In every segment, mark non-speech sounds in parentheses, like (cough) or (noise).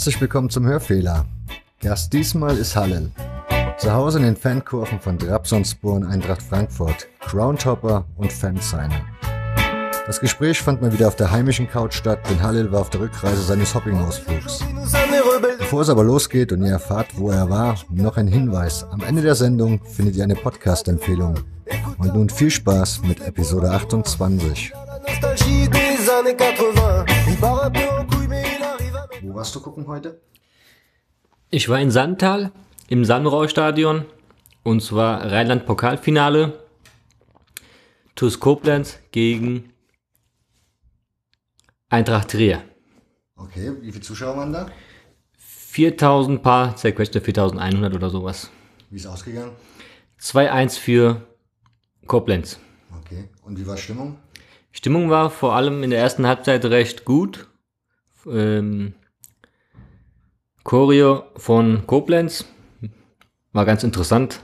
Herzlich willkommen zum Hörfehler. Gast diesmal ist Hallel. Zu Hause in den Fankurven von Trabzonspor Eintracht Frankfurt, Groundhopper und Fansigner. Das Gespräch fand mal wieder auf der heimischen Couch statt, denn Hallel war auf der Rückreise seines Hopping-Ausflugs. Bevor es aber losgeht und ihr erfahrt, wo er war, noch ein Hinweis. Am Ende der Sendung findet ihr eine Podcast-Empfehlung. Und nun viel Spaß mit Episode 28. Wo warst du gucken heute? Ich war in Sandtal im Sandrau-Stadion und zwar Rheinland-Pokalfinale. TuS Koblenz gegen Eintracht Trier. Okay, wie viele Zuschauer waren da? 4000 Paar, zerquetschte 4100 oder sowas. Wie ist ausgegangen? 2-1 für Koblenz. Okay, und wie war Stimmung? Stimmung war vor allem in der ersten Halbzeit recht gut. Ähm, Choreo von Koblenz war ganz interessant.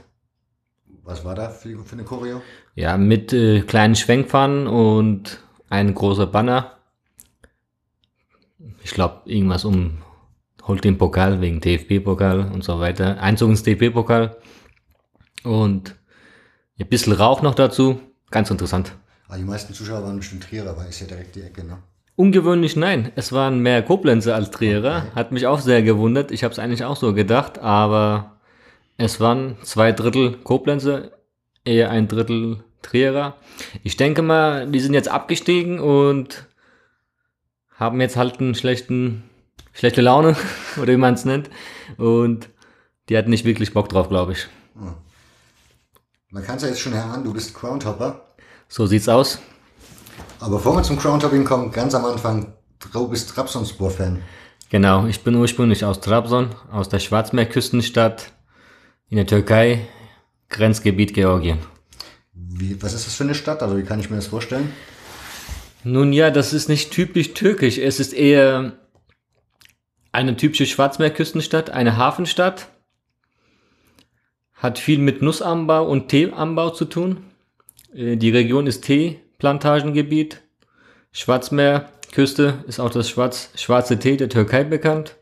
Was war da für, für eine Choreo? Ja, mit äh, kleinen Schwenkpfannen und ein großer Banner. Ich glaube, irgendwas um holt den Pokal wegen DFB-Pokal und so weiter. Einzug ins DFB-Pokal. Und ein bisschen Rauch noch dazu. Ganz interessant. Ah, die meisten Zuschauer waren bestimmt Trierer, weil ist ja direkt die Ecke, ne? Ungewöhnlich nein. Es waren mehr Koblenzer als Trierer. Hat mich auch sehr gewundert. Ich habe es eigentlich auch so gedacht, aber es waren zwei Drittel Koblenzer, eher ein Drittel Trierer. Ich denke mal, die sind jetzt abgestiegen und haben jetzt halt einen schlechten, schlechte Laune, (laughs) oder wie man es nennt. Und die hatten nicht wirklich Bock drauf, glaube ich. Man kann es ja jetzt schon erahnen, du bist Groundhopper. So sieht's aus. Aber bevor wir zum Groundhopping kommen, ganz am Anfang, du bist Trabzonspor-Fan. Genau, ich bin ursprünglich aus Trabzon, aus der Schwarzmeerküstenstadt in der Türkei, Grenzgebiet Georgien. Wie, was ist das für eine Stadt? Also wie kann ich mir das vorstellen? Nun ja, das ist nicht typisch türkisch. Es ist eher eine typische Schwarzmeerküstenstadt, eine Hafenstadt. Hat viel mit Nussanbau und Teeanbau zu tun. Äh, Die Region ist Teeplantagengebiet. Schwarzmeerküste ist auch das Schwarz, schwarze Tee der Türkei bekannt.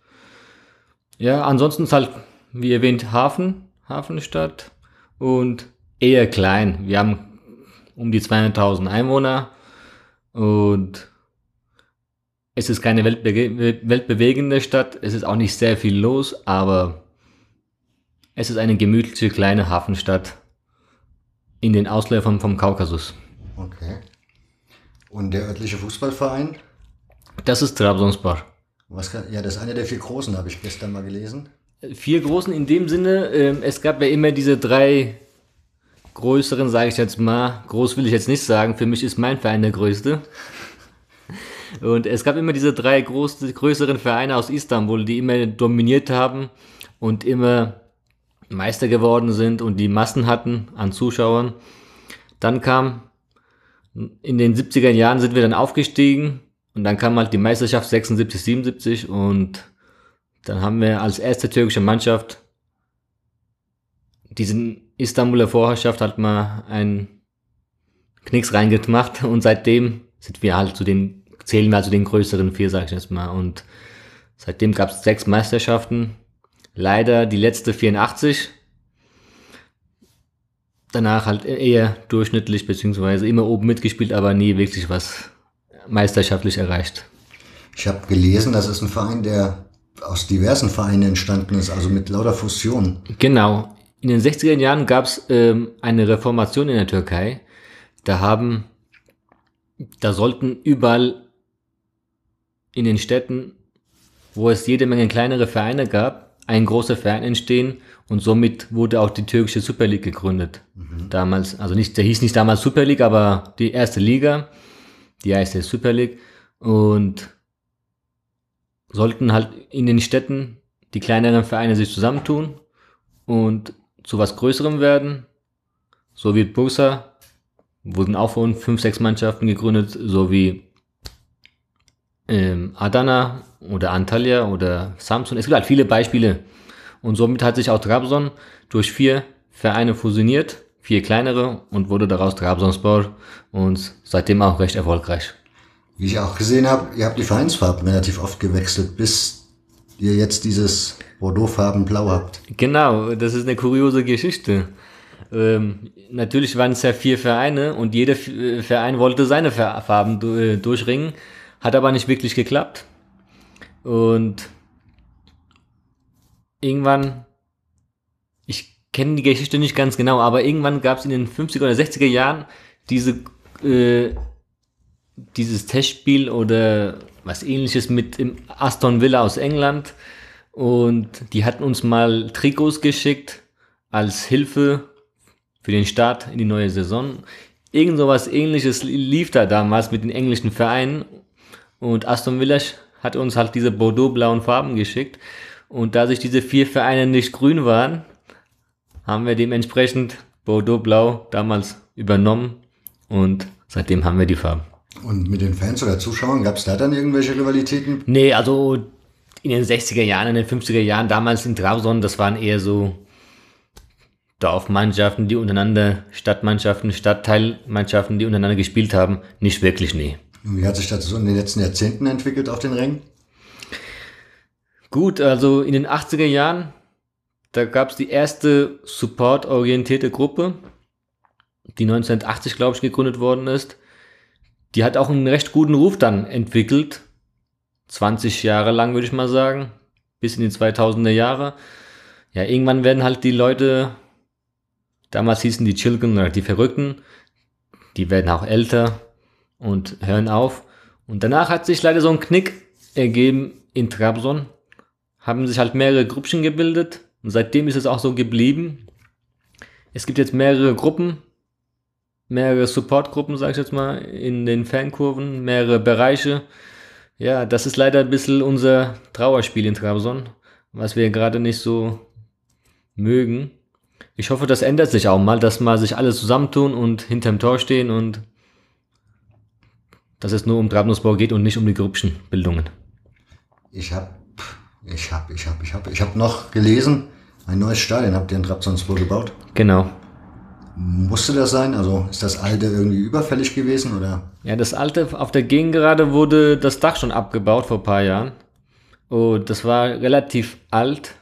Ja, ansonsten ist halt, wie erwähnt, Hafen, Hafenstadt und eher klein. Wir haben um die 200.000 Einwohner und es ist keine weltbege weltbewegende Stadt. Es ist auch nicht sehr viel los, aber es ist eine gemütliche kleine Hafenstadt in den Ausläufern vom Kaukasus. Okay. Und der örtliche Fußballverein? Das ist Trabzonspor. Was kann, ja, das ist einer der vier großen, habe ich gestern mal gelesen. Vier großen in dem Sinne, ähm, es gab ja immer diese drei größeren, sage ich jetzt mal. Groß will ich jetzt nicht sagen, für mich ist mein Verein der größte. (laughs) Und es gab immer diese drei groß, größeren Vereine aus Istanbul, die immer dominiert haben und immer Meister geworden sind und die Massen hatten an Zuschauern. Dann kam, in den 70er Jahren sind wir dann aufgestiegen und dann kam halt die Meisterschaft 76, 77 und dann haben wir als erste türkische Mannschaft diesen Istanbuler Vorherrschaft halt mal einen Knicks reingemacht und seitdem sind wir halt zu den, zählen wir halt zu den größeren vier, sag ich jetzt mal. Und seitdem gab es sechs Meisterschaften. Leider die letzte 84. Danach halt eher durchschnittlich, beziehungsweise immer oben mitgespielt, aber nie wirklich was meisterschaftlich erreicht. Ich habe gelesen, das ist ein Verein, der aus diversen Vereinen entstanden ist, also mit lauter Fusionen. Genau. In den 60er Jahren gab es ähm, eine Reformation in der Türkei. Da haben, da sollten überall in den Städten, wo es jede Menge kleinere Vereine gab, ein großer Verein entstehen und somit wurde auch die türkische Super League gegründet. Damals, also nicht, der hieß nicht damals Super League, aber die erste Liga, die heißt jetzt Super League und sollten halt in den Städten die kleineren Vereine sich zusammentun und zu was Größerem werden. So wie Bursa wurden auch von fünf, sechs Mannschaften gegründet, so wie Adana oder Antalya oder Samsun. Es gibt halt viele Beispiele. Und somit hat sich auch Trabzon durch vier Vereine fusioniert, vier kleinere und wurde daraus Trabzonspor und seitdem auch recht erfolgreich. Wie ich auch gesehen habe, ihr habt die Vereinsfarben relativ oft gewechselt. Bis ihr jetzt dieses Bordeaux-Farben Blau habt. Genau, das ist eine kuriose Geschichte. Ähm, natürlich waren es ja vier Vereine und jeder äh, Verein wollte seine Farben äh, durchringen, hat aber nicht wirklich geklappt. Und irgendwann, ich kenne die Geschichte nicht ganz genau, aber irgendwann gab es in den 50er oder 60er Jahren diese, äh, dieses Testspiel oder was ähnliches mit Aston Villa aus England. Und die hatten uns mal Trikots geschickt als Hilfe für den Start in die neue Saison. Irgend sowas ähnliches lief da damals mit den englischen Vereinen. Und Aston Villa hat uns halt diese Bordeaux-blauen Farben geschickt. Und da sich diese vier Vereine nicht grün waren, haben wir dementsprechend Bordeaux-blau damals übernommen. Und seitdem haben wir die Farben. Und mit den Fans oder Zuschauern, gab es da dann irgendwelche Rivalitäten? Nee, also in den 60er Jahren, in den 50er Jahren, damals in Trabzon, das waren eher so Dorfmannschaften, die untereinander, Stadtmannschaften, Stadtteilmannschaften, die untereinander gespielt haben. Nicht wirklich, nee. Wie hat sich das so in den letzten Jahrzehnten entwickelt auf den Rängen? Gut, also in den 80er Jahren, da gab es die erste supportorientierte Gruppe, die 1980, glaube ich, gegründet worden ist. Die hat auch einen recht guten Ruf dann entwickelt. 20 Jahre lang, würde ich mal sagen. Bis in die 2000er Jahre. Ja, irgendwann werden halt die Leute, damals hießen die Children oder die Verrückten, die werden auch älter und hören auf. Und danach hat sich leider so ein Knick ergeben in Trabzon. Haben sich halt mehrere Gruppchen gebildet. Und seitdem ist es auch so geblieben. Es gibt jetzt mehrere Gruppen, mehrere Supportgruppen, sag ich jetzt mal, in den Fankurven, mehrere Bereiche. Ja, das ist leider ein bisschen unser Trauerspiel in Trabzon, was wir gerade nicht so mögen. Ich hoffe, das ändert sich auch mal, dass mal sich alle zusammentun und hinterm Tor stehen und dass es nur um Trabzonspor geht und nicht um die Gruppchenbildungen. Ich habe ich hab, ich hab, ich hab, ich hab noch gelesen, ein neues Stadion habt ihr in Trabzonspor gebaut? Genau. Musste das sein? Also ist das alte irgendwie überfällig gewesen oder? Ja, das alte auf der Gegengerade wurde das Dach schon abgebaut vor ein paar Jahren. Und das war relativ alt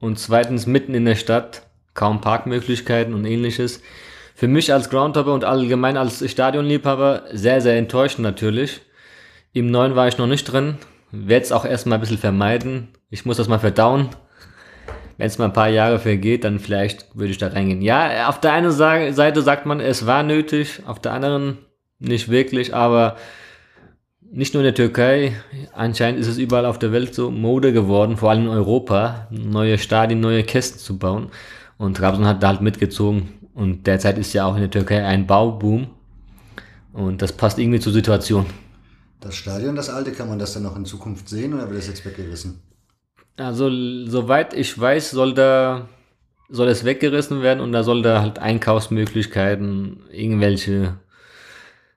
und zweitens mitten in der Stadt, kaum Parkmöglichkeiten und ähnliches. Für mich als Groundhopper und allgemein als Stadionliebhaber sehr, sehr enttäuschend natürlich. Im neuen war ich noch nicht drin. Werde es auch erstmal ein bisschen vermeiden. Ich muss das mal verdauen wenn es mal ein paar Jahre vergeht, dann vielleicht würde ich da reingehen. Ja, auf der einen Seite sagt man, es war nötig, auf der anderen nicht wirklich, aber nicht nur in der Türkei, anscheinend ist es überall auf der Welt so Mode geworden, vor allem in Europa, neue Stadien, neue Kästen zu bauen. Und Trabzon hat da halt mitgezogen. Und derzeit ist ja auch in der Türkei ein Bauboom. Und das passt irgendwie zur Situation. Das Stadion, das alte, kann man das dann noch in Zukunft sehen oder wird das jetzt weggerissen? Also, soweit ich weiß, soll da soll es weggerissen werden und da soll da halt Einkaufsmöglichkeiten, irgendwelche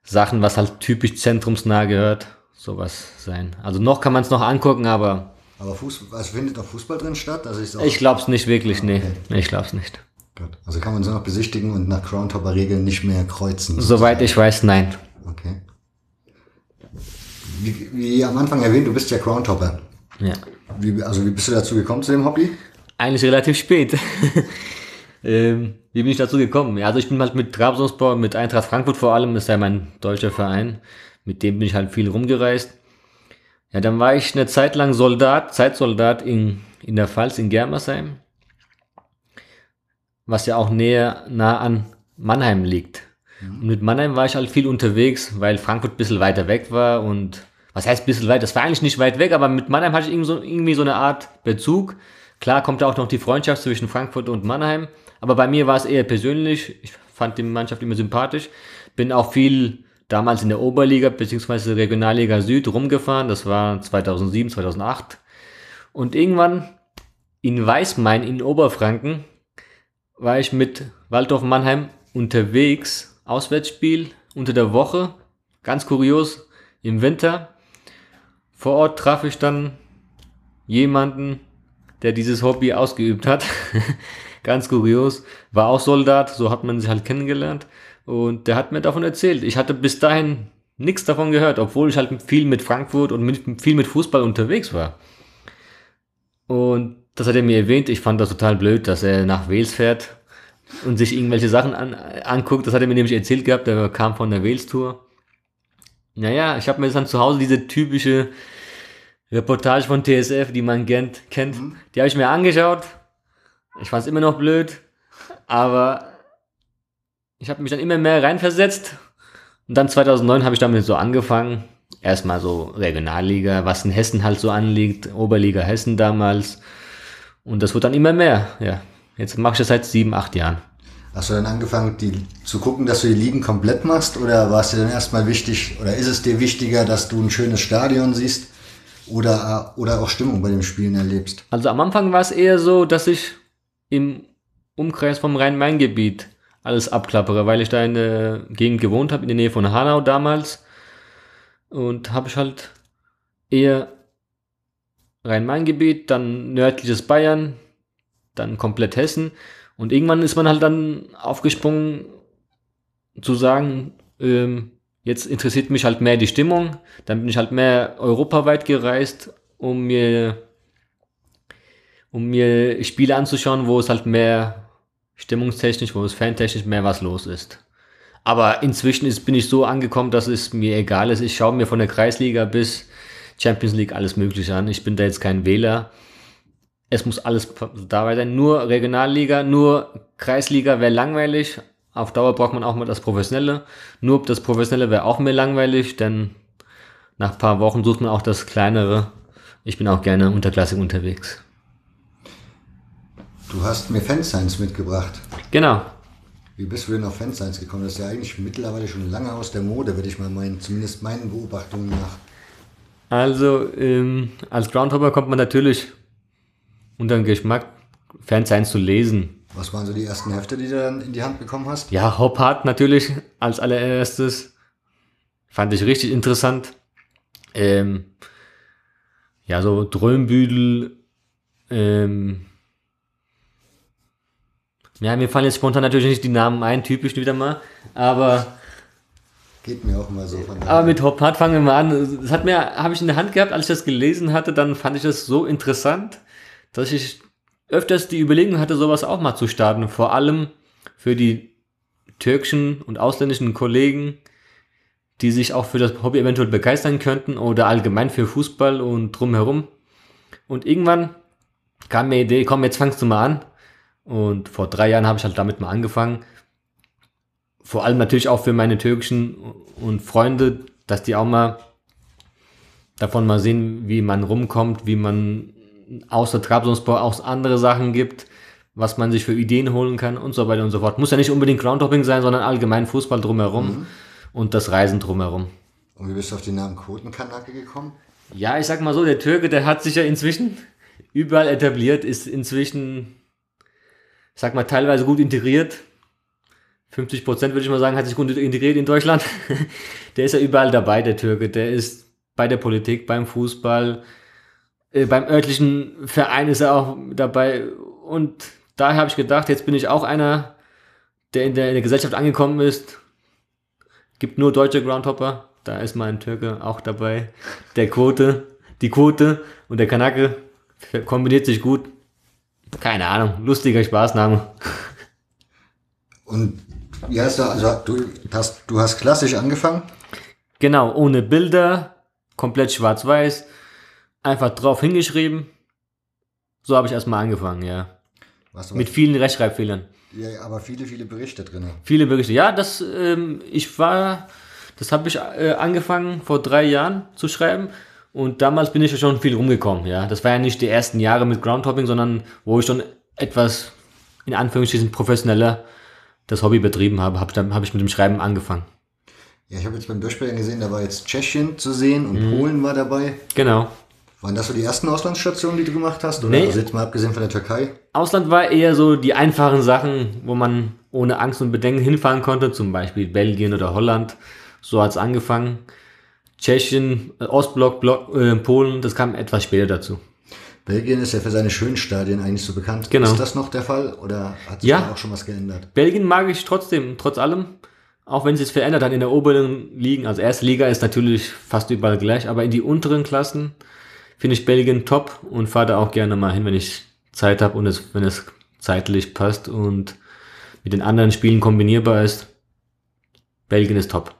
Sachen, was halt typisch zentrumsnah gehört, sowas sein. Also noch kann man es noch angucken, aber. Aber Fußball, also findet noch Fußball drin statt? Also ich glaube es nicht wirklich, ah, okay. nee. Ich glaube es nicht. Gut. Also kann man es noch besichtigen und nach Groundhopper-Regeln nicht mehr kreuzen. Soweit ich weiß, nein. Okay. Wie, wie am Anfang erwähnt, du bist ja Groundhopper. Ja. Wie, also wie bist du dazu gekommen zu dem Hobby? Eigentlich relativ spät. (laughs) ähm, wie bin ich dazu gekommen? Ja, also ich bin halt mit Trabzonspor, mit Eintracht Frankfurt vor allem, ist ja mein deutscher Verein. Mit dem bin ich halt viel rumgereist. Ja, dann war ich eine Zeit lang Soldat, Zeitsoldat in, in der Pfalz, in Germersheim. Was ja auch näher, nah an Mannheim liegt. Mhm. Und mit Mannheim war ich halt viel unterwegs, weil Frankfurt ein bisschen weiter weg war und was heißt ein bisschen weit? Das war eigentlich nicht weit weg, aber mit Mannheim hatte ich irgendwie so, irgendwie so eine Art Bezug. Klar kommt da auch noch die Freundschaft zwischen Frankfurt und Mannheim, aber bei mir war es eher persönlich. Ich fand die Mannschaft immer sympathisch. Bin auch viel damals in der Oberliga bzw. Regionalliga Süd rumgefahren. Das war 2007, 2008. Und irgendwann in Weißmain in Oberfranken war ich mit Waldorf Mannheim unterwegs. Auswärtsspiel unter der Woche. Ganz kurios. Im Winter vor Ort traf ich dann jemanden, der dieses Hobby ausgeübt hat. (laughs) Ganz kurios. War auch Soldat, so hat man sich halt kennengelernt. Und der hat mir davon erzählt. Ich hatte bis dahin nichts davon gehört, obwohl ich halt viel mit Frankfurt und mit, viel mit Fußball unterwegs war. Und das hat er mir erwähnt. Ich fand das total blöd, dass er nach Wales fährt und sich irgendwelche Sachen an, anguckt. Das hat er mir nämlich erzählt gehabt. Er kam von der Wales-Tour. Naja, ich habe mir dann zu Hause diese typische Reportage von TSF, die man kennt, kennt. Mhm. Die habe ich mir angeschaut. Ich fand es immer noch blöd, aber ich habe mich dann immer mehr reinversetzt. Und dann 2009 habe ich damit so angefangen. Erstmal so Regionalliga, was in Hessen halt so anliegt, Oberliga Hessen damals. Und das wird dann immer mehr. Ja, jetzt mache ich das seit sieben, acht Jahren. Hast du dann angefangen, die, zu gucken, dass du die Ligen komplett machst? Oder war es dir dann erstmal wichtig, oder ist es dir wichtiger, dass du ein schönes Stadion siehst? Oder, oder auch Stimmung bei den Spielen erlebst? Also am Anfang war es eher so, dass ich im Umkreis vom Rhein-Main-Gebiet alles abklappere, weil ich da in der Gegend gewohnt habe, in der Nähe von Hanau damals. Und habe ich halt eher Rhein-Main-Gebiet, dann nördliches Bayern, dann komplett Hessen. Und irgendwann ist man halt dann aufgesprungen zu sagen, ähm, jetzt interessiert mich halt mehr die Stimmung. Dann bin ich halt mehr europaweit gereist, um mir, um mir Spiele anzuschauen, wo es halt mehr stimmungstechnisch, wo es fantechnisch mehr was los ist. Aber inzwischen ist, bin ich so angekommen, dass es mir egal ist. Ich schaue mir von der Kreisliga bis Champions League alles Mögliche an. Ich bin da jetzt kein Wähler. Es muss alles dabei sein. Nur Regionalliga, nur Kreisliga wäre langweilig. Auf Dauer braucht man auch mal das Professionelle. Nur das Professionelle wäre auch mehr langweilig, denn nach ein paar Wochen sucht man auch das Kleinere. Ich bin auch gerne unterklassig unterwegs. Du hast mir Fanscience mitgebracht. Genau. Wie bist du denn auf Fanscience gekommen? Das ist ja eigentlich mittlerweile schon lange aus der Mode, würde ich mal meinen, zumindest meinen Beobachtungen nach. Also, ähm, als Groundhopper kommt man natürlich unter den Geschmack, Fanscience zu lesen. Was waren so die ersten Hefte, die du dann in die Hand bekommen hast? Ja, Hop Hard natürlich als allererstes. Fand ich richtig interessant. Ähm, ja, so Drömbüdel, ähm, ja, mir fallen jetzt spontan natürlich nicht die Namen ein, typisch wieder mal, aber. Geht mir auch immer so von Aber mit Hop Hard fangen wir mal an. Das hat mir, habe ich in der Hand gehabt, als ich das gelesen hatte, dann fand ich das so interessant, dass ich öfters die Überlegung hatte, sowas auch mal zu starten. Vor allem für die türkischen und ausländischen Kollegen, die sich auch für das Hobby eventuell begeistern könnten oder allgemein für Fußball und drumherum. Und irgendwann kam mir die Idee, komm, jetzt fangst du mal an. Und vor drei Jahren habe ich halt damit mal angefangen. Vor allem natürlich auch für meine türkischen und Freunde, dass die auch mal davon mal sehen, wie man rumkommt, wie man außer Trabzonspor auch andere Sachen gibt, was man sich für Ideen holen kann und so weiter und so fort. Muss ja nicht unbedingt Groundhopping sein, sondern allgemein Fußball drumherum mhm. und das Reisen drumherum. Und wie bist du auf den Namen Kotenkanake gekommen? Ja, ich sag mal so, der Türke, der hat sich ja inzwischen überall etabliert, ist inzwischen sag mal, teilweise gut integriert. 50 Prozent würde ich mal sagen, hat sich gut integriert in Deutschland. (laughs) der ist ja überall dabei, der Türke. Der ist bei der Politik, beim Fußball, äh, beim örtlichen Verein ist er auch dabei. Und daher habe ich gedacht, jetzt bin ich auch einer, der in der, in der Gesellschaft angekommen ist. Gibt nur deutsche Groundhopper. Da ist mein Türke auch dabei. Der Quote, die Quote und der Kanake kombiniert sich gut. Keine Ahnung, lustiger Spaßname. Und wie heißt du, also du hast, du hast klassisch angefangen? Genau, ohne Bilder, komplett schwarz-weiß, einfach drauf hingeschrieben. So habe ich erstmal angefangen, ja. Mit vielen Rechtschreibfehlern. Ja, aber viele, viele Berichte drin. Viele Berichte. Ja, das, ähm, ich war, das habe ich äh, angefangen vor drei Jahren zu schreiben und damals bin ich ja schon viel rumgekommen, ja. Das war ja nicht die ersten Jahre mit Groundhopping, sondern wo ich schon etwas, in Anführungsstrichen, professioneller das Hobby betrieben habe, habe hab ich mit dem Schreiben angefangen. Ja, ich habe jetzt beim Durchsprechen gesehen, da war jetzt Tschechien zu sehen und mhm. Polen war dabei. Genau. Waren das so die ersten Auslandsstationen, die du gemacht hast? Oder nee. also jetzt mal abgesehen von der Türkei? Ausland war eher so die einfachen Sachen, wo man ohne Angst und Bedenken hinfahren konnte, zum Beispiel Belgien oder Holland. So hat es angefangen. Tschechien, äh, Ostblock, Block, äh, Polen, das kam etwas später dazu. Belgien ist ja für seine schönen Stadien eigentlich so bekannt. Genau. Ist das noch der Fall oder hat sich ja. da auch schon was geändert? Belgien mag ich trotzdem, trotz allem. Auch wenn es sich verändert hat in der oberen Ligen. Also erste Liga ist natürlich fast überall gleich, aber in die unteren Klassen finde ich Belgien top und fahre da auch gerne mal hin, wenn ich Zeit habe und es, wenn es zeitlich passt und mit den anderen Spielen kombinierbar ist. Belgien ist top.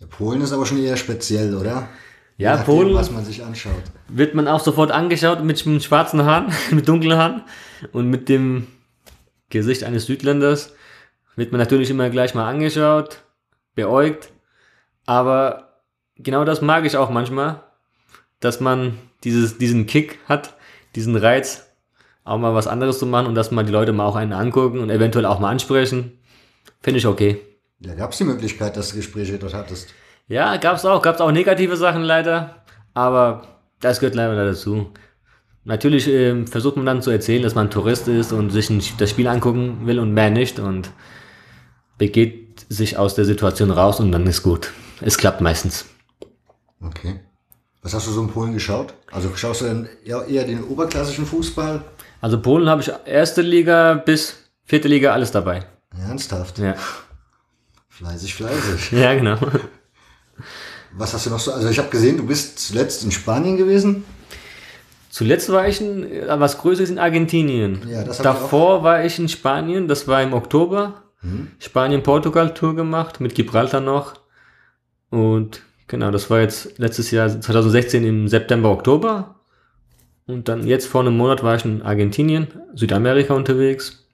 Ja, Polen ist aber schon eher speziell, oder? Ja, nachdem, Polen Was man sich anschaut. wird man auch sofort angeschaut mit, mit schwarzen Haaren, (laughs) mit dunklen Haaren und mit dem Gesicht eines Südländers. Wird man natürlich immer gleich mal angeschaut, beäugt. Aber genau das mag ich auch manchmal, dass man dieses, diesen Kick hat, diesen Reiz, auch mal was anderes zu machen und dass mal die Leute mal auch einen angucken und eventuell auch mal ansprechen. Finde ich okay. Ja, gab es die Möglichkeit, dass du Gespräche dort hattest? Ja, gab's auch, gab's auch negative Sachen leider, aber das gehört leider dazu. Natürlich ähm, versucht man dann zu erzählen, dass man Tourist ist und sich ein, das Spiel angucken will und mehr nicht und begeht sich aus der Situation raus und dann ist gut. Es klappt meistens. Okay. Was hast du so in Polen geschaut? Also schaust du denn eher eher den oberklassischen Fußball? Also Polen habe ich erste Liga bis vierte Liga alles dabei. Ernsthaft? Ja, Fleißig, fleißig. ja genau. Was hast du noch so? Also ich habe gesehen, du bist zuletzt in Spanien gewesen. Zuletzt war ich in, äh, was Größeres in Argentinien. Ja, das hab ich. Davor war ich in Spanien, das war im Oktober. Hm. Spanien-Portugal-Tour gemacht, mit Gibraltar noch. Und genau, das war jetzt letztes Jahr, 2016 im September, Oktober. Und dann jetzt vor einem Monat war ich in Argentinien, Südamerika unterwegs.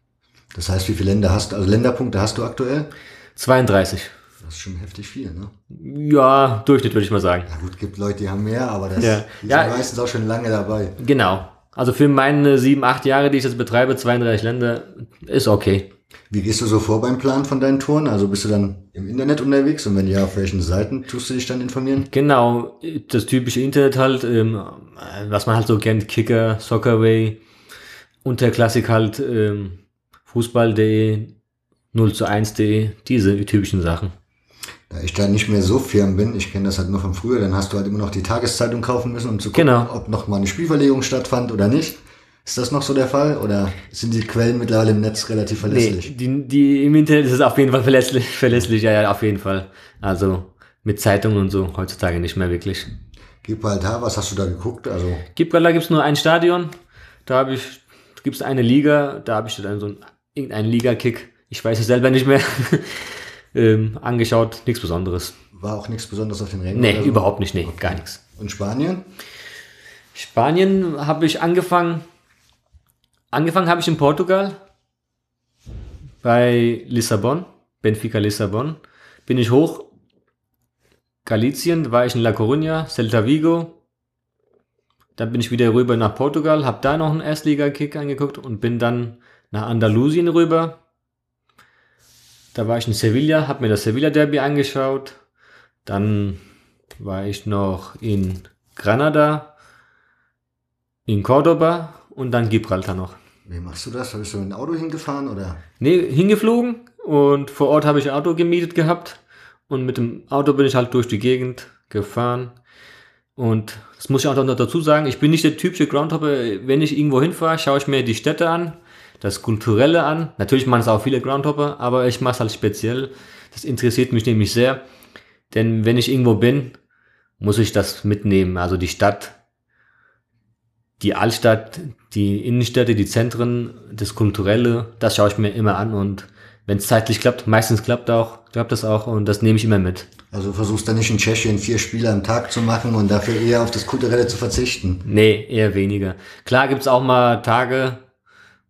Das heißt, wie viele Länder hast du? Also Länderpunkte hast du aktuell? 32. Das ist schon heftig viel, ne? Ja, Durchschnitt würde ich mal sagen. Ja gut, gibt Leute, die haben mehr, aber das, Ja. die Ja. sind meistens auch schon lange dabei. Genau. Also für meine sieben, acht Jahre, die ich jetzt betreibe, 32 Länder, ist okay. Wie gehst du so vor beim Plan von deinen Touren? Also bist du dann im Internet unterwegs und wenn ja, auf welchen Seiten tust du dich dann informieren? Genau, das typische Internet halt, ähm, was man halt so kennt, Kicker, Soccerway, Unterklassik halt, ähm, Fußball.de, 0 zu 1.de, diese typischen Sachen. Da ich da nicht mehr so firm bin, ich kenne das halt nur von früher, dann hast du halt immer noch die Tageszeitung kaufen müssen, um zu gucken, Genau. ob noch mal eine Spielverlegung stattfand oder nicht. Ist das noch so der Fall oder sind die Quellen mittlerweile im Netz relativ Nee, verlässlich? die, die, im Internet ist es auf jeden Fall verlässlich, verlässlich, ja, ja, auf jeden Fall. Also mit Zeitungen und so heutzutage nicht mehr wirklich. Gibraltar, was hast du da geguckt? Also Gibraltar gibt's nur ein Stadion, da habe ich, gibt's eine Liga, da habe ich dann so einen, irgendeinen Liga-Kick, ich weiß es selber nicht mehr, (laughs) ähm, angeschaut, nichts Besonderes. war auch nichts Besonderes auf den Rängen? Nee, so? überhaupt nicht, nee, gar nichts. Und Spanien? Spanien habe ich angefangen. Angefangen habe ich in Portugal bei Lissabon, Benfica Lissabon. Bin ich hoch. Galicien war ich in La Coruña, Celta Vigo. Dann bin ich wieder rüber nach Portugal, habe da noch einen Erstliga-Kick angeguckt und bin dann nach Andalusien rüber. Da war ich in Sevilla, habe mir das Sevilla Derby angeschaut. Dann war ich noch in Granada, in Cordoba und dann Gibraltar noch. Wie machst du das? Bist du mit dem Auto hingefahren oder? Nee, hingeflogen und vor Ort habe ich ein Auto gemietet gehabt und mit dem Auto bin ich halt durch die Gegend gefahren. Und das muss ich auch noch dazu sagen, ich bin nicht der typische Groundhopper. Wenn ich irgendwo hinfahre, schaue ich mir die Städte an, das Kulturelle an. Natürlich machen es auch viele Groundhopper, aber ich mache es halt speziell. Das interessiert mich nämlich sehr. Denn wenn ich irgendwo bin, muss ich das mitnehmen. Also die Stadt, die Altstadt, die Innenstädte, die Zentren, das Kulturelle, das schaue ich mir immer an und wenn es zeitlich klappt, meistens klappt auch, klappt das auch und das nehme ich immer mit. Also versuchst du nicht in Tschechien vier Spiele am Tag zu machen und dafür eher auf das Kulturelle zu verzichten. Nee, eher weniger. Klar gibt's auch mal Tage,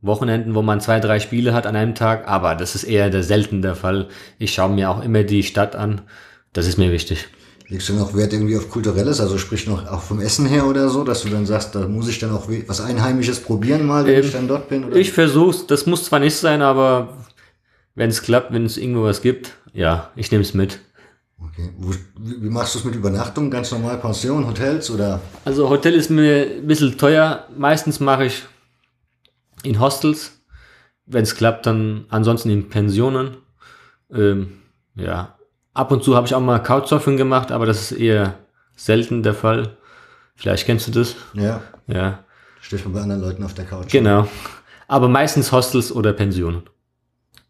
Wochenenden, wo man zwei, drei Spiele hat an einem Tag, aber das ist eher der selten der Fall. Ich schaue mir auch immer die Stadt an. Das ist mir wichtig. Legst du noch Wert irgendwie auf Kulturelles, also sprich noch auch vom Essen her oder so, dass du dann sagst, da muss ich dann auch was Einheimisches probieren mal, wenn Ähm, ich dann dort bin? Oder? Ich versuch's, das muss zwar nicht sein, aber wenn es klappt, wenn es irgendwo was gibt, ja, ich nehme es mit. Okay. Wie machst du es mit Übernachtung? Ganz normal Pension, Hotels oder? Also Hotel ist mir ein bisschen teuer. Meistens mache ich in Hostels. Wenn es klappt, dann ansonsten in Pensionen. Ähm, ja. Ab und zu habe ich auch mal Couchsurfing gemacht, aber das ist eher selten der Fall. Vielleicht kennst du das. Ja, Ja, steht man bei anderen Leuten auf der Couch. genau. Aber meistens Hostels oder Pensionen.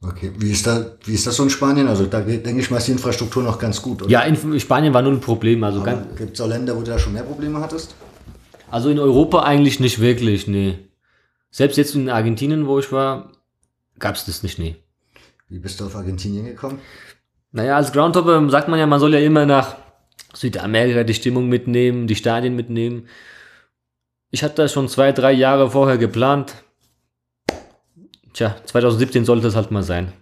Okay. Wie ist da, wie ist das so in Spanien? Also da denke ich mal, ist die Infrastruktur noch ganz gut. Oder? Ja, in Spanien war null Problem. Also Gibt es auch Länder, wo du da schon mehr Probleme hattest? Also in Europa eigentlich nicht wirklich, nee. Selbst jetzt in Argentinien, wo ich war, gab's das nicht, nee. Wie bist du auf Argentinien gekommen? Naja, als Groundhopper sagt man ja, man soll ja immer nach Südamerika die Stimmung mitnehmen, die Stadien mitnehmen. Ich hatte das schon zwei, drei Jahre vorher geplant. Tja, 2017 sollte es halt mal sein.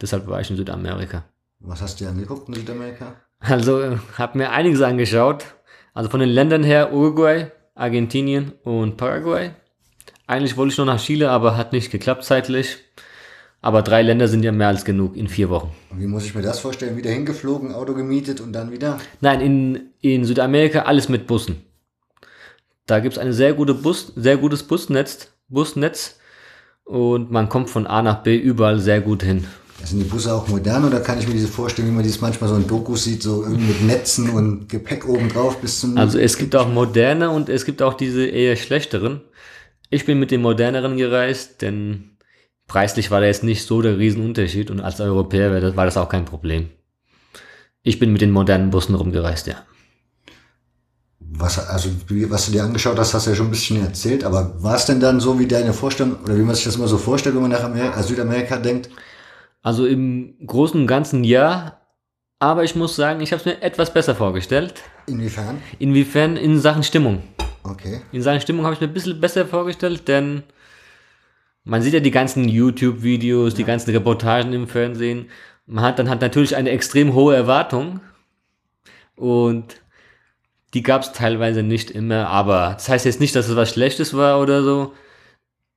Deshalb war ich in Südamerika. Was hast du dir angeguckt in Südamerika? Also, äh, habe mir einiges angeschaut. Also von den Ländern her Uruguay, Argentinien und Paraguay. Eigentlich wollte ich noch nach Chile, aber hat nicht geklappt zeitlich. Aber drei Länder sind ja mehr als genug in vier Wochen. Und wie muss ich mir das vorstellen? Wieder hingeflogen, Auto gemietet und dann wieder? Nein, in, in Südamerika alles mit Bussen. Da gibt es ein sehr, gute Bus, sehr gutes Busnetz, Busnetz und man kommt von A nach B überall sehr gut hin. Sind die Busse auch modern oder kann ich mir diese vorstellen, wie man dies manchmal so in Dokus sieht, so irgendwie mit Netzen und Gepäck oben drauf bis zum. Also es gibt auch moderne und es gibt auch diese eher schlechteren. Ich bin mit den moderneren gereist, denn preislich war da jetzt nicht so der Riesenunterschied und als Europäer war das auch kein Problem. Ich bin mit den modernen Bussen rumgereist, ja. Was, also, was du dir angeschaut hast, hast du ja schon ein bisschen erzählt, aber war es denn dann so wie deine Vorstellung, oder wie man sich das immer so vorstellt, wenn man nach Amerika, Südamerika denkt? Also im Großen und Ganzen ja, aber ich muss sagen, ich habe es mir etwas besser vorgestellt. Inwiefern? Inwiefern in Sachen Stimmung. Okay. In Sachen Stimmung habe ich mir ein bisschen besser vorgestellt, denn man sieht ja die ganzen YouTube-Videos, die ganzen Reportagen im Fernsehen. Man hat dann hat natürlich eine extrem hohe Erwartung und die gab es teilweise nicht immer, aber das heißt jetzt nicht, dass es was Schlechtes war oder so.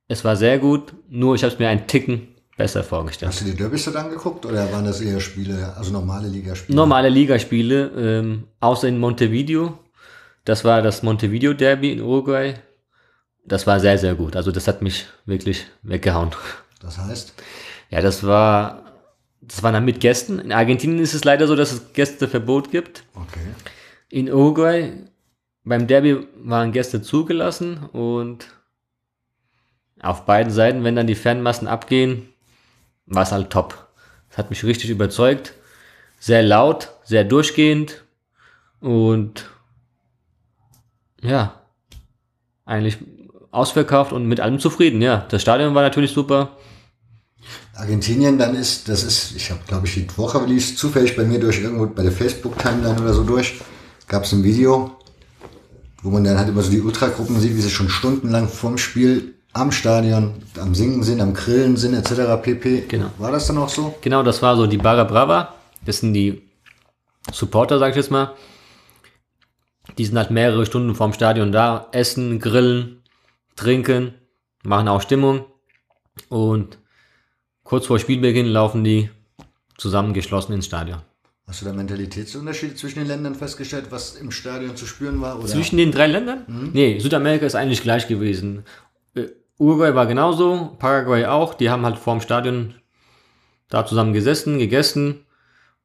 Es war sehr gut, nur ich habe es mir einen Ticken besser vorgestellt. Hast du die Derbys dann angeguckt oder waren das eher Spiele, also normale Ligaspiele? Normale Ligaspiele, ähm, außer in Montevideo. Das war das Montevideo Derby in Uruguay. Das war sehr, sehr gut. Also das hat mich wirklich weggehauen. Das heißt? Ja, das war, das war dann mit Gästen. In Argentinien ist es leider so, dass es Gästeverbot gibt. Okay. In Uruguay beim Derby waren Gäste zugelassen und auf beiden Seiten, wenn dann die Fanmassen abgehen, war es halt top. Das hat mich richtig überzeugt. Sehr laut, sehr durchgehend und ja, eigentlich ausverkauft und mit allem zufrieden. Ja, das Stadion war natürlich super. Argentinien, dann ist, das ist, ich habe, glaube ich, die Woche lief zufällig bei mir durch irgendwo bei der Facebook-Timeline oder so durch, gab es ein Video, wo man dann halt immer so die Ultragruppen sieht, wie sie schon stundenlang vorm Spiel am Stadion, am Singen sind, am Grillen sind, etc. pp. Genau. War das dann auch so? Genau, das war so die Barra Brava. Das sind die Supporter, sag ich jetzt mal. Die sind halt mehrere Stunden vorm Stadion da, essen, grillen, trinken, machen auch Stimmung. Und kurz vor Spielbeginn laufen die zusammengeschlossen ins Stadion. Hast du da Mentalitätsunterschiede zwischen den Ländern festgestellt, was im Stadion zu spüren war? Oder? Zwischen den drei Ländern? Mhm. Nee, Südamerika ist eigentlich gleich gewesen. Äh, Uruguay war genauso, Paraguay auch. Die haben halt vorm Stadion da zusammen gesessen, gegessen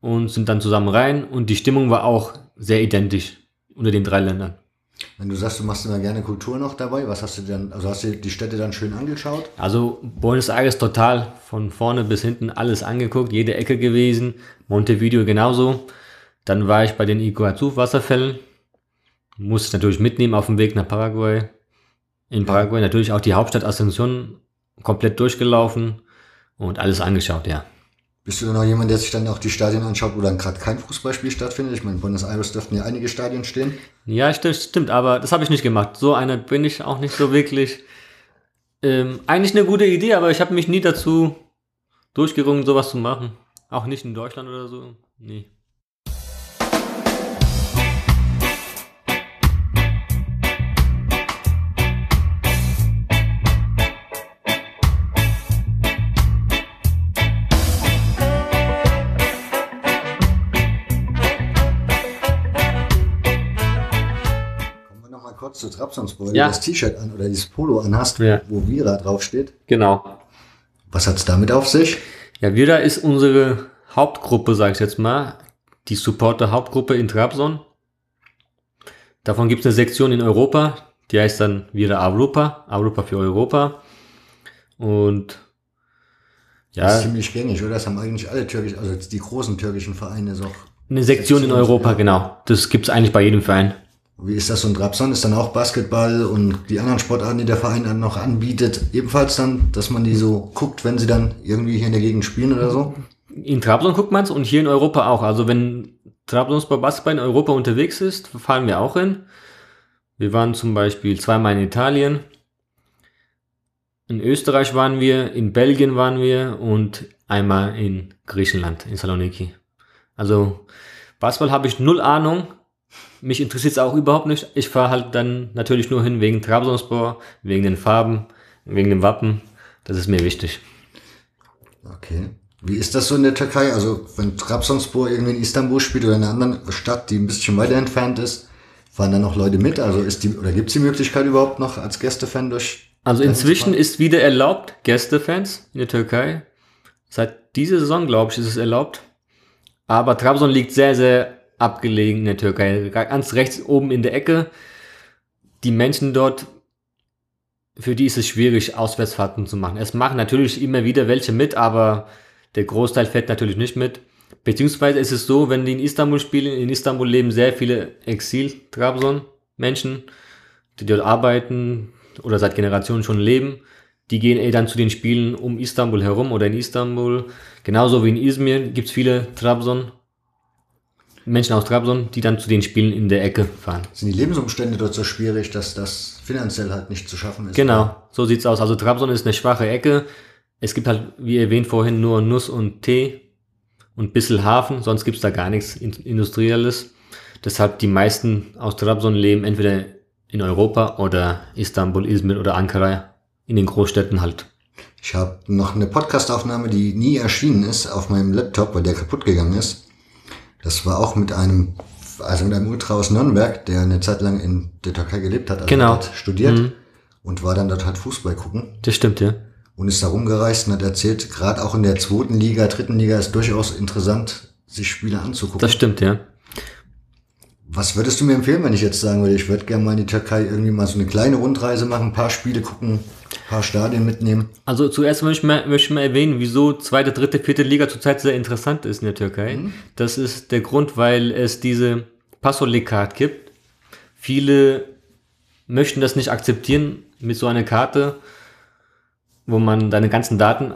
und sind dann zusammen rein. Und die Stimmung war auch sehr identisch unter den drei Ländern. Wenn du sagst, du machst immer gerne Kultur noch dabei, was hast du denn, also hast du die Städte dann schön angeschaut? Also Buenos Aires total von vorne bis hinten alles angeguckt, jede Ecke gewesen, Montevideo genauso. Dann war ich bei den Iguazu-Wasserfällen, musste ich natürlich mitnehmen auf dem Weg nach Paraguay. In Paraguay natürlich auch die Hauptstadt Asunción komplett durchgelaufen und alles angeschaut, ja. Bist du noch jemand, der sich dann auch die Stadien anschaut, wo dann gerade kein Fußballspiel stattfindet? Ich meine, in Buenos Aires dürften ja einige Stadien stehen. Ja, stimmt, stimmt, aber das habe ich nicht gemacht. So einer bin ich auch nicht so wirklich. Ähm, eigentlich eine gute Idee, aber ich habe mich nie dazu durchgerungen, sowas zu machen. Auch nicht in Deutschland oder so. Nee. Nochmal kurz zu Trabzonspor, wenn Ja. du das T-Shirt an oder dieses Polo anhast, Ja. wo Vira draufsteht. Genau. Was hat's damit auf sich? Ja, Vira ist unsere Hauptgruppe, sag ich jetzt mal. Die Supporter-Hauptgruppe in Trabzon. Davon gibt es eine Sektion in Europa, die heißt dann Vira Europa, Europa für Europa. Und Das ist ja, ziemlich gängig, oder? Das haben eigentlich alle türkisch, also die großen türkischen Vereine so. eine Sektion in Europa, genau. Das gibt es eigentlich bei jedem Verein. Wie ist das so in Trabzon? Ist dann auch Basketball und die anderen Sportarten, die der Verein dann noch anbietet, ebenfalls dann, dass man die so guckt, wenn sie dann irgendwie hier in der Gegend spielen oder so? In Trabzon guckt man es und hier in Europa auch. Also wenn Trabzonspor Basketball in Europa unterwegs ist, fahren wir auch hin. Wir waren zum Beispiel zweimal in Italien. In Österreich waren wir, in Belgien waren wir und einmal in Griechenland, in Saloniki. Also Basketball habe ich null Ahnung. Mich interessiert es auch überhaupt nicht. Ich fahre halt dann natürlich nur hin wegen Trabzonspor, wegen den Farben, wegen dem Wappen. Das ist mir wichtig. Okay. Wie ist das so in der Türkei? Also wenn Trabzonspor irgendwie in Istanbul spielt oder in einer anderen Stadt, die ein bisschen weiter entfernt ist, fahren dann noch Leute mit? Also ist die oder gibt es die Möglichkeit überhaupt noch als Gästefan durch? Also inzwischen ist wieder erlaubt Gästefans in der Türkei. Seit dieser Saison glaube ich ist es erlaubt. Aber Trabzon liegt sehr sehr abgelegen in der Türkei, ganz rechts oben in der Ecke. Die Menschen dort für die ist es schwierig, Auswärtsfahrten zu machen. Es machen natürlich immer wieder welche mit, aber der Großteil fährt natürlich nicht mit. Beziehungsweise ist es so, wenn die in Istanbul spielen, in Istanbul leben sehr viele Exil-Trabzon-Menschen, die dort arbeiten oder seit Generationen schon leben. Die gehen eh dann zu den Spielen um Istanbul herum oder in Istanbul. Genauso wie in Izmir gibt es viele Trabzon, Menschen aus Trabzon, die dann zu den Spielen in der Ecke fahren. Sind die Lebensumstände dort so schwierig, dass das finanziell halt nicht zu schaffen ist? Genau, so sieht's aus. Also Trabzon ist eine schwache Ecke. Es gibt halt, wie erwähnt vorhin, nur Nuss und Tee und ein bisschen Hafen, sonst gibt's da gar nichts Industrielles. Deshalb die meisten aus Trabzon leben entweder in Europa oder Istanbul, Izmir oder Ankara, in den Großstädten halt. Ich habe noch eine Podcastaufnahme, die nie erschienen ist, auf meinem Laptop, weil der kaputt gegangen ist. Das war auch mit einem, also mit einem Ultra aus Nürnberg, der eine Zeit lang in der Türkei gelebt hat, also Genau. dort studiert Mhm. und war dann dort halt Fußball gucken. Das stimmt, ja. und ist da rumgereist und hat erzählt, gerade auch in der zweiten Liga, dritten Liga ist durchaus interessant, sich Spiele anzugucken. Das stimmt, ja. Was würdest du mir empfehlen, wenn ich jetzt sagen würde, ich würde gerne mal in die Türkei irgendwie mal so eine kleine Rundreise machen, ein paar Spiele gucken, paar Stadien mitnehmen? Also zuerst möchte ich mal, möchte ich mal erwähnen, wieso zweite, dritte, vierte Liga zurzeit sehr interessant ist in der Türkei. Das ist der Grund, weil es diese Passolik-Card gibt. Viele möchten das nicht akzeptieren mit so einer Karte, wo man deine ganzen Daten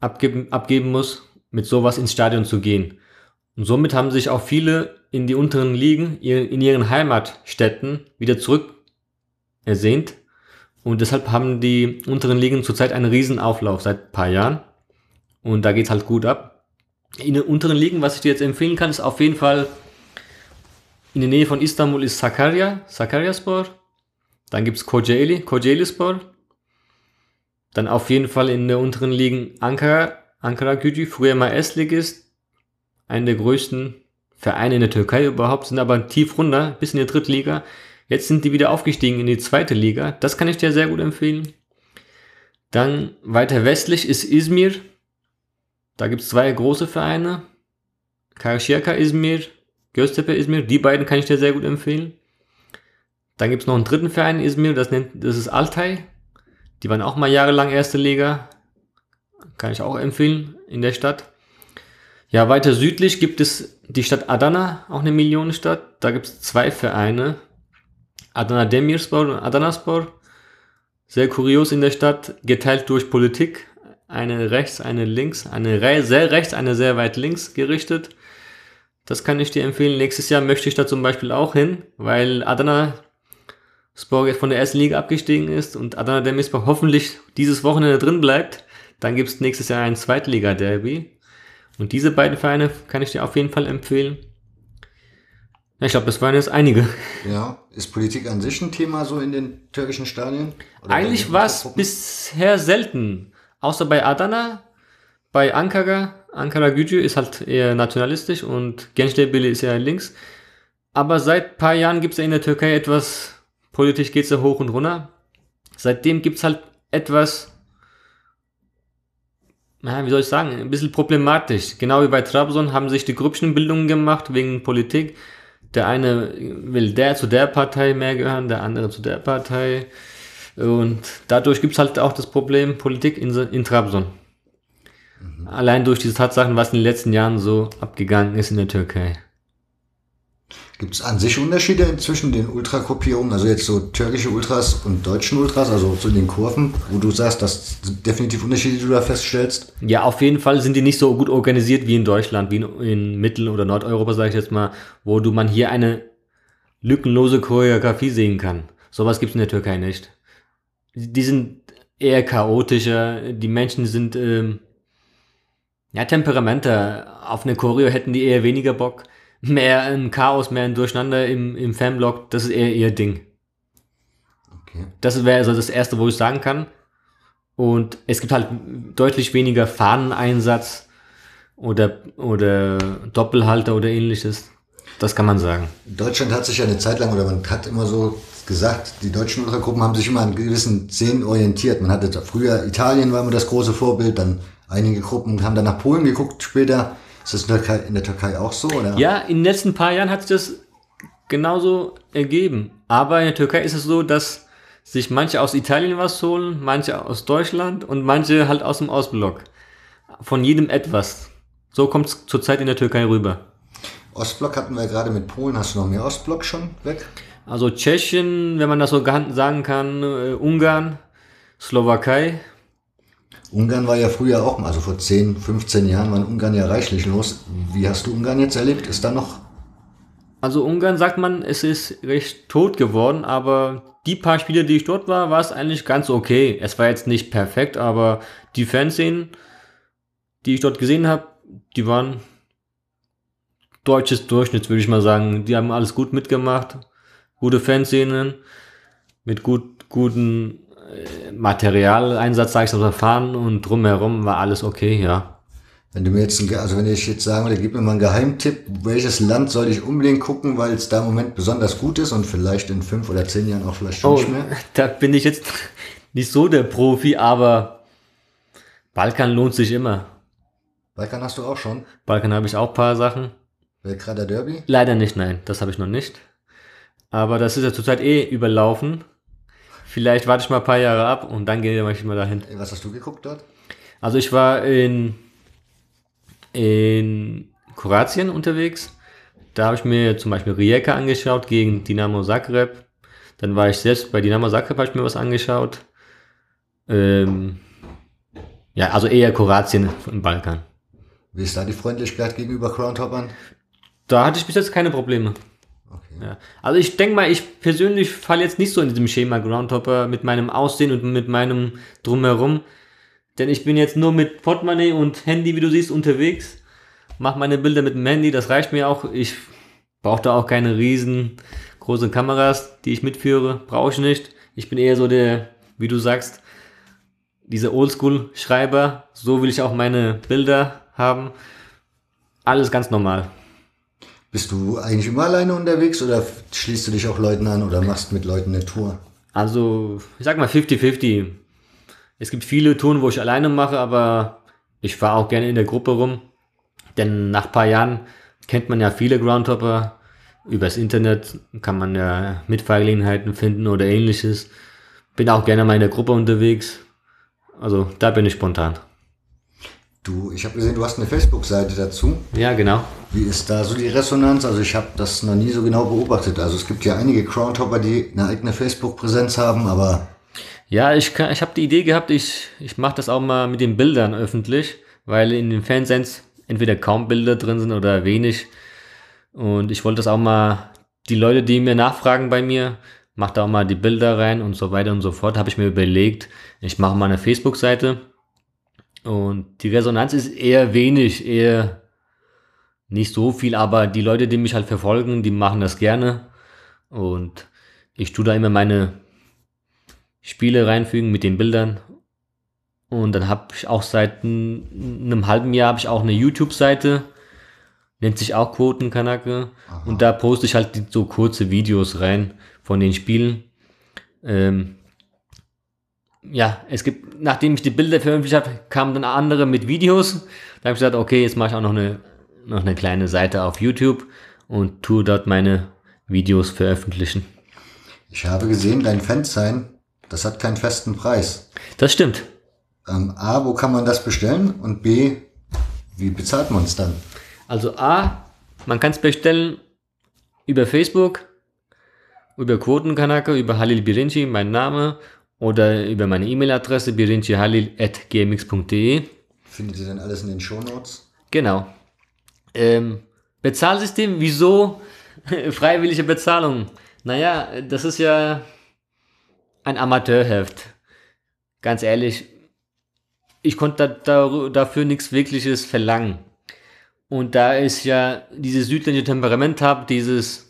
abgeben, abgeben muss, mit sowas ins Stadion zu gehen. Und somit haben sich auch viele in die unteren Ligen, in ihren Heimatstädten wieder zurück ersehnt. Und deshalb haben die unteren Ligen zurzeit einen riesen Auflauf seit ein paar Jahren. Und da geht's halt gut ab. In den unteren Ligen, was ich dir jetzt empfehlen kann, ist auf jeden Fall in der Nähe von Istanbul ist Sakarya, Sakaryaspor. Dann gibt's Kocaeli, Kocaelispor. Dann auf jeden Fall in der unteren Ligen Ankara, Ankara Gücü, früher mal S-Ligist. Einer der größten Vereine in der Türkei überhaupt, sind aber tief runter, bis in die dritte Liga. Jetzt sind die wieder aufgestiegen in die zweite Liga. Das kann ich dir sehr gut empfehlen. Dann weiter westlich ist Izmir. Da gibt es zwei große Vereine. Karşıyaka Izmir, Göztepe Izmir. Die beiden kann ich dir sehr gut empfehlen. Dann gibt es noch einen dritten Verein in Izmir, das, nennt, das ist Altay. Die waren auch mal jahrelang erste Liga. Kann ich auch empfehlen in der Stadt. Ja, weiter südlich gibt es die Stadt Adana, auch eine Millionenstadt. Da gibt es zwei Vereine. Adana Demirspor und Adanaspor. Sehr kurios in der Stadt, geteilt durch Politik. Eine rechts, eine links, eine re sehr rechts, eine sehr weit links gerichtet. Das kann ich dir empfehlen. Nächstes Jahr möchte ich da zum Beispiel auch hin, weil Adana Spor jetzt von der ersten Liga abgestiegen ist und Adana Demirspor hoffentlich dieses Wochenende drin bleibt. Dann gibt es nächstes Jahr ein Zweitliga-Derby. Und diese beiden Vereine kann ich dir auf jeden Fall empfehlen. Ja, ich glaube, das waren jetzt einige. Ja, ist Politik an sich ein Thema so in den türkischen Stadien? Oder Eigentlich war es bisher selten. Außer bei Adana, bei Ankara. Ankara Gücü ist halt eher nationalistisch und Gençlerbirliği ist eher links. Aber seit ein paar Jahren gibt es ja in der Türkei etwas, politisch geht es ja hoch und runter. Seitdem gibt es halt etwas, na, wie soll ich sagen, ein bisschen problematisch. Genau wie bei Trabzon haben sich die Grüppchenbildungen gemacht wegen Politik. Der eine will der zu der Partei mehr gehören, der andere zu der Partei. Und dadurch gibt es halt auch das Problem Politik in, in Trabzon. Allein durch diese Tatsachen, was in den letzten Jahren so abgegangen ist in der Türkei. Gibt es an sich Unterschiede zwischen den Ultragruppierungen, also jetzt so türkische Ultras und deutschen Ultras, also zu den Kurven, wo du sagst, das sind definitiv Unterschiede, die du da feststellst? Ja, auf jeden Fall sind die nicht so gut organisiert wie in Deutschland, wie in, in Mittel- oder Nordeuropa, sage ich jetzt mal, wo du man hier eine lückenlose Choreografie sehen kann. Sowas gibt es in der Türkei nicht. Die sind eher chaotischer, die Menschen sind ähm, ja, Temperamenter. Auf eine Choreo hätten die eher weniger Bock mehr ein Chaos, mehr ein Durcheinander im, im Fanblock, das ist eher ihr Ding. Okay. Das wäre also das Erste, wo ich sagen kann. Und es gibt halt deutlich weniger Fahneneinsatz oder, oder Doppelhalter oder ähnliches. Das kann man sagen. Deutschland hat sich ja eine Zeit lang, oder man hat immer so gesagt, die deutschen Ultragruppen haben sich immer an gewissen Szenen orientiert. Man hatte früher Italien war immer das große Vorbild, dann einige Gruppen haben dann nach Polen geguckt später. Ist das in der Türkei auch so? Oder? Ja, in den letzten paar Jahren hat sich das genauso ergeben. Aber in der Türkei ist es so, dass sich manche aus Italien was holen, manche aus Deutschland und manche halt aus dem Ostblock. Von jedem etwas. So kommt es zurzeit in der Türkei rüber. Ostblock hatten wir gerade mit Polen. Hast du noch mehr Ostblock schon weg? Also Tschechien, wenn man das so sagen kann, äh, Ungarn, Slowakei, Ungarn war ja früher auch, also vor 10, 15 Jahren war Ungarn ja reichlich los. Wie hast du Ungarn jetzt erlebt? Ist da noch? Also Ungarn sagt man, es ist recht tot geworden, aber die paar Spiele, die ich dort war, war es eigentlich ganz okay. Es war jetzt nicht perfekt, aber die Fanszenen, die ich dort gesehen habe, die waren deutsches Durchschnitt, würde ich mal sagen. Die haben alles gut mitgemacht, gute Fanszenen mit gut, guten Materialeinsatz, sage ich so, Verfahren und drumherum war alles okay, ja. Wenn du mir jetzt, also wenn ich jetzt sagen würde, gib mir mal einen Geheimtipp, welches Land soll ich unbedingt gucken, weil es da im Moment besonders gut ist und vielleicht in fünf oder zehn Jahren auch vielleicht schon oh, nicht mehr? Da bin ich jetzt (laughs) nicht so der Profi, aber Balkan lohnt sich immer. Balkan hast du auch schon? Balkan habe ich auch paar Sachen. Belgrader Derby? Leider nicht, nein, das habe ich noch nicht. Aber das ist ja zurzeit eh überlaufen. Vielleicht warte ich mal ein paar Jahre ab und dann gehe ich mal dahin. Was hast du geguckt dort? Also ich war in, in Kroatien unterwegs. Da habe ich mir zum Beispiel Rijeka angeschaut gegen Dinamo Zagreb. Dann war ich selbst bei Dinamo Zagreb, habe ich mir was angeschaut. Ähm, ja, also eher Kroatien im Balkan. Wie ist da die Freundlichkeit gegenüber Groundhoppern? Da hatte ich bis jetzt keine Probleme. Ja. Also ich denke mal, ich persönlich falle jetzt nicht so in diesem Schema Groundhopper mit meinem Aussehen und mit meinem Drumherum. Denn ich bin jetzt nur mit Portemonnaie und Handy, wie du siehst, unterwegs. Mache meine Bilder mit dem Handy, das reicht mir auch. Ich brauche da auch keine riesengroßen Kameras, die ich mitführe. Brauche ich nicht. Ich bin eher so der, wie du sagst, dieser Oldschool-Schreiber. So will ich auch meine Bilder haben. Alles ganz normal. Bist du eigentlich immer alleine unterwegs oder schließt du dich auch Leuten an oder machst mit Leuten eine Tour? Also, ich sag mal 50-50. Es gibt viele Touren, wo ich alleine mache, aber ich fahre auch gerne in der Gruppe rum. Denn nach ein paar Jahren kennt man ja viele Groundhopper. Übers Internet kann man ja Mitfahrgelegenheiten finden oder ähnliches. Bin auch gerne mal in der Gruppe unterwegs. Also da bin ich spontan. Du, ich habe gesehen, du hast eine Facebook-Seite dazu. Ja, genau. Wie ist da so die Resonanz? Also ich habe das noch nie so genau beobachtet. Also es gibt ja einige Crowdhopper, die eine eigene Facebook-Präsenz haben, aber... Ja, ich, ich habe die Idee gehabt, ich, ich mache das auch mal mit den Bildern öffentlich, weil in den Fansens entweder kaum Bilder drin sind oder wenig. Und ich wollte das auch mal, die Leute, die mir nachfragen bei mir, mach da auch mal die Bilder rein und so weiter und so fort, habe ich mir überlegt, ich mache mal eine Facebook-Seite und die Resonanz ist eher wenig, eher nicht so viel, aber die Leute, die mich halt verfolgen, die machen das gerne. Und ich tue da immer meine Spiele reinfügen mit den Bildern. Und dann habe ich auch seit einem halben Jahr habe ich auch eine YouTube-Seite, nennt sich auch Quotenkanake. Und da poste ich halt so kurze Videos rein von den Spielen. Ähm, ja, es gibt, nachdem ich die Bilder veröffentlicht habe, kamen dann andere mit Videos. Da habe ich gesagt, okay, jetzt mache ich auch noch eine, noch eine kleine Seite auf YouTube und tue dort meine Videos veröffentlichen. Ich habe gesehen, dein Fansign, das hat keinen festen Preis. Das stimmt. Ähm, A, wo kann man das bestellen? Und B, wie bezahlt man es dann? Also A, man kann es bestellen über Facebook, über Quotenkanake, über Halil Birinci, mein Name, oder über meine E-Mail-Adresse birincihalil.gmx.de. Findet ihr dann alles in den Shownotes? Genau. Ähm, Bezahlsystem, wieso (laughs) freiwillige Bezahlung? Naja, das ist ja ein Amateurheft. Ganz ehrlich, ich konnte da, da, dafür nichts Wirkliches verlangen. Und da ist ja dieses südländische Temperament habe, dieses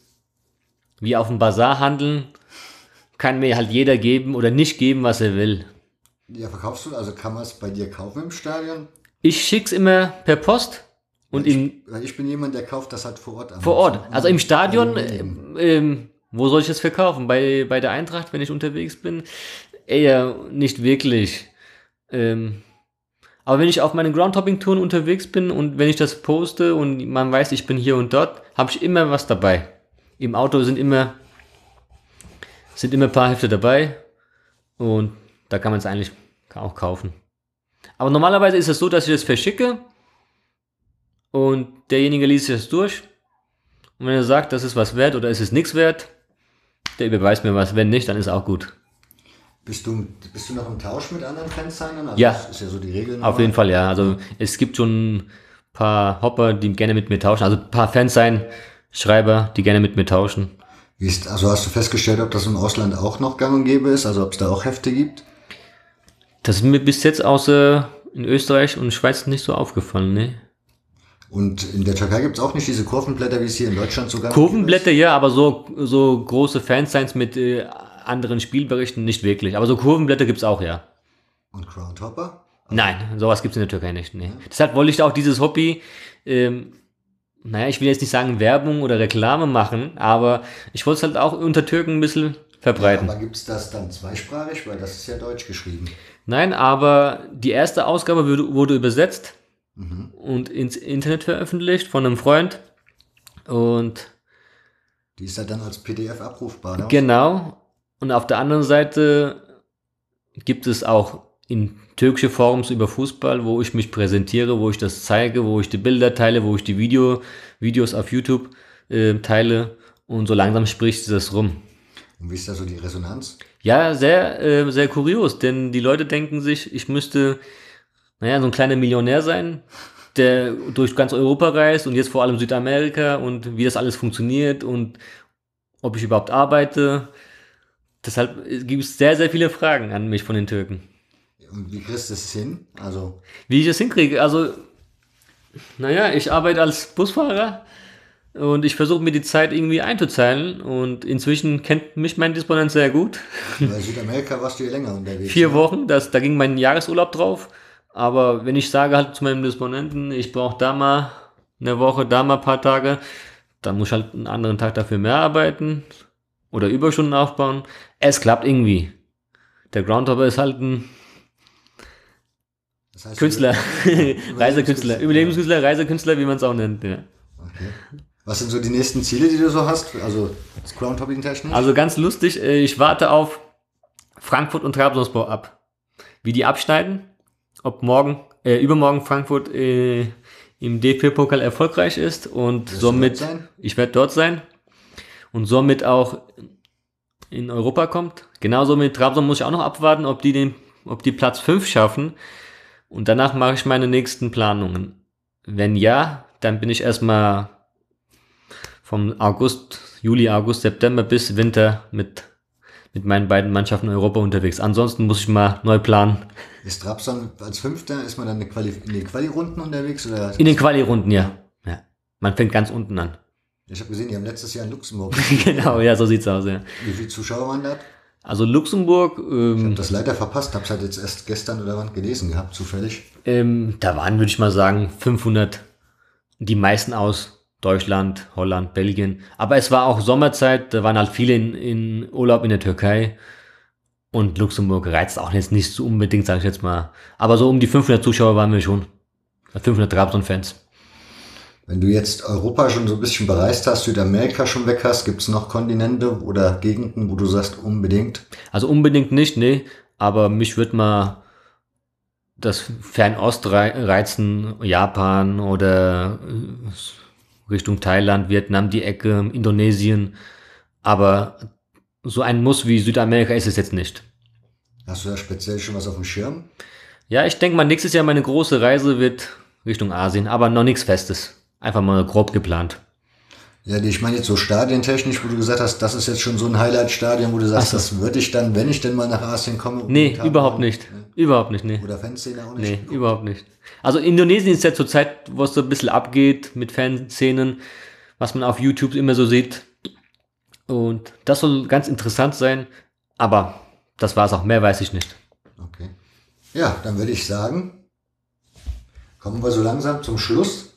wie auf dem Bazar handeln, kann mir halt jeder geben oder nicht geben, was er will. Ja, verkaufst du, also kann man es bei dir kaufen im Stadion? Ich schick's immer per Post. Und ich, im, weil ich bin jemand, der kauft das halt vor Ort. Vor Ort. Also im Stadion, äh, ähm, wo soll ich es verkaufen? Bei, bei der Eintracht, wenn ich unterwegs bin? Eher nicht wirklich. Ähm, aber wenn ich auf meinen Groundhopping-Touren unterwegs bin und wenn ich das poste und man weiß, ich bin hier und dort, habe ich immer was dabei. Im Auto sind immer, sind immer ein paar Hefte dabei und da kann man es eigentlich auch kaufen. Aber normalerweise ist es so, dass ich das verschicke und derjenige liest es durch. Und wenn er sagt, das ist was wert oder ist es nichts wert, der überweist mir was. Wenn nicht, dann ist auch gut. Bist du, bist du noch im Tausch mit anderen Fansignern? Also ja. Das ist ja so die Regel. Auf jeden Fall, ja. Also es gibt schon ein paar Hopper, die gerne mit mir tauschen. Also ein paar Fansign-Schreiber, die gerne mit mir tauschen. Wie ist, also hast du festgestellt, ob das im Ausland auch noch gang und gäbe ist? Also ob es da auch Hefte gibt? Das ist mir bis jetzt außer in Österreich und Schweiz nicht so aufgefallen, ne? Und in der Türkei gibt es auch nicht diese Kurvenblätter, wie es hier in Deutschland sogar Kurvenblätter, ja, aber so, so große Fansigns mit äh, anderen Spielberichten nicht wirklich. Aber so Kurvenblätter gibt es auch, ja. Und Groundhopper? Nein, sowas gibt es in der Türkei nicht. Nee. Ja. Deshalb wollte ich auch dieses Hobby, ähm, naja, ich will jetzt nicht sagen Werbung oder Reklame machen, aber ich wollte es halt auch unter Türken ein bisschen verbreiten. Ja, aber gibt es das dann zweisprachig? Weil das ist ja deutsch geschrieben. Nein, aber die erste Ausgabe wurde, wurde übersetzt mhm. und ins Internet veröffentlicht von einem Freund. Und die ist ja dann als PDF abrufbar. Ne? Genau. Und auf der anderen Seite gibt es auch in türkische Forums über Fußball, wo ich mich präsentiere, wo ich das zeige, wo ich die Bilder teile, wo ich die Video, Videos auf YouTube äh, teile und so langsam spricht das rum. Und wie ist da so die Resonanz? Ja, sehr, äh, sehr kurios, denn die Leute denken sich, ich müsste, naja, so ein kleiner Millionär sein, der durch ganz Europa reist und jetzt vor allem Südamerika und wie das alles funktioniert und ob ich überhaupt arbeite. Deshalb gibt es sehr, sehr viele Fragen an mich von den Türken. Und wie kriegst du es hin? Also wie ich es hinkriege? Also, naja, ich arbeite als Busfahrer und ich versuche mir die Zeit irgendwie einzuzahlen und inzwischen kennt mich mein Disponent sehr gut. Bei Südamerika warst du ja länger unterwegs. Vier ne? Wochen, das, da ging mein Jahresurlaub drauf. Aber wenn ich sage halt zu meinem Disponenten, ich brauche da mal eine Woche, da mal ein paar Tage, dann muss ich halt einen anderen Tag dafür mehr arbeiten oder Überstunden aufbauen. Es klappt irgendwie. Der Groundhopper ist halt ein das heißt, Künstler, (laughs) Reisekünstler, Überlebenskünstler, Reisekünstler, wie man es auch nennt. Ja. Okay. Was sind so die nächsten Ziele, die du so hast? Also Groundhopping technisch? Also ganz lustig, äh, ich warte auf Frankfurt und Trabzonspor ab. Wie die abschneiden, ob morgen, äh, übermorgen Frankfurt äh, im DFB-Pokal erfolgreich ist und Wirst somit, ich werde dort sein und somit auch in Europa kommt. Genauso mit Trabzon muss ich auch noch abwarten, ob die den, ob die Platz 5 schaffen. Und danach mache ich meine nächsten Planungen. Wenn ja, dann bin ich erstmal vom August, Juli, August, September bis Winter mit, mit meinen beiden Mannschaften in Europa unterwegs. Ansonsten muss ich mal neu planen. Ist Trabzon als Fünfter, ist man dann in den Quali-Runden unterwegs? Oder in den Quali-Runden, ja. ja. Man fängt ganz unten an. Ich habe gesehen, die haben letztes Jahr in Luxemburg. (laughs) genau, ja, so sieht's aus, ja. Wie viele Zuschauer waren da? Also Luxemburg. Ähm, ich habe das leider verpasst, habe es halt jetzt erst gestern oder wann gelesen gehabt, zufällig. Ähm, da waren, würde ich mal sagen, 500, die meisten aus Deutschland, Holland, Belgien. Aber es war auch Sommerzeit, da waren halt viele in, in Urlaub in der Türkei. Und Luxemburg reizt auch jetzt nicht so unbedingt, sage ich jetzt mal. Aber so um die 500 Zuschauer waren wir schon. 500 Trabzon-Fans. Wenn du jetzt Europa schon so ein bisschen bereist hast, Südamerika schon weg hast, gibt es noch Kontinente oder Gegenden, wo du sagst, unbedingt? Also unbedingt nicht, nee. Aber mich würde mal das Fernost reizen, Japan oder Richtung Thailand, Vietnam, die Ecke, Indonesien. Aber so ein Muss wie Südamerika ist es jetzt nicht. Hast du da speziell schon was auf dem Schirm? Ja, ich denke mal, nächstes Jahr meine große Reise wird Richtung Asien, aber noch nichts Festes. Einfach mal grob geplant. Ja, ich meine jetzt so stadientechnisch, wo du gesagt hast, das ist jetzt schon so ein Highlight-Stadion, wo du sagst, so. das würde ich dann, wenn ich denn mal nach Asien komme. Nee, überhaupt nicht. Überhaupt nicht, nee. Oder Fanszene auch Nee, nicht. überhaupt nicht. Also Indonesien ist ja zurzeit, wo es so ein bisschen abgeht mit Fanszenen, was man auf YouTube immer so sieht. Und das soll ganz interessant sein, aber das war es auch, mehr weiß ich nicht. Okay. Ja, dann würde ich sagen, kommen wir so langsam zum Schluss.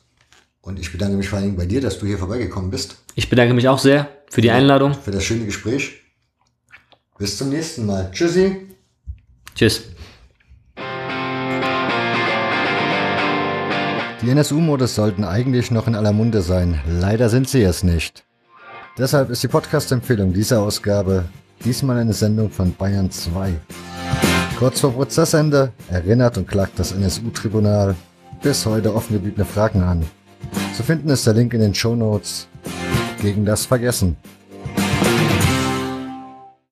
Und ich bedanke mich vor allen Dingen bei dir, dass du hier vorbeigekommen bist. Ich bedanke mich auch sehr für die Einladung. Für das schöne Gespräch. Bis zum nächsten Mal. Tschüssi. Tschüss. Die NSU-Modus sollten eigentlich noch in aller Munde sein. Leider sind sie es nicht. Deshalb ist die Podcast-Empfehlung dieser Ausgabe diesmal eine Sendung von Bayern 2. Kurz vor Prozessende erinnert und klagt das NSU-Tribunal bis heute offen gebliebene Fragen an. Zu finden ist der Link in den Shownotes gegen das Vergessen.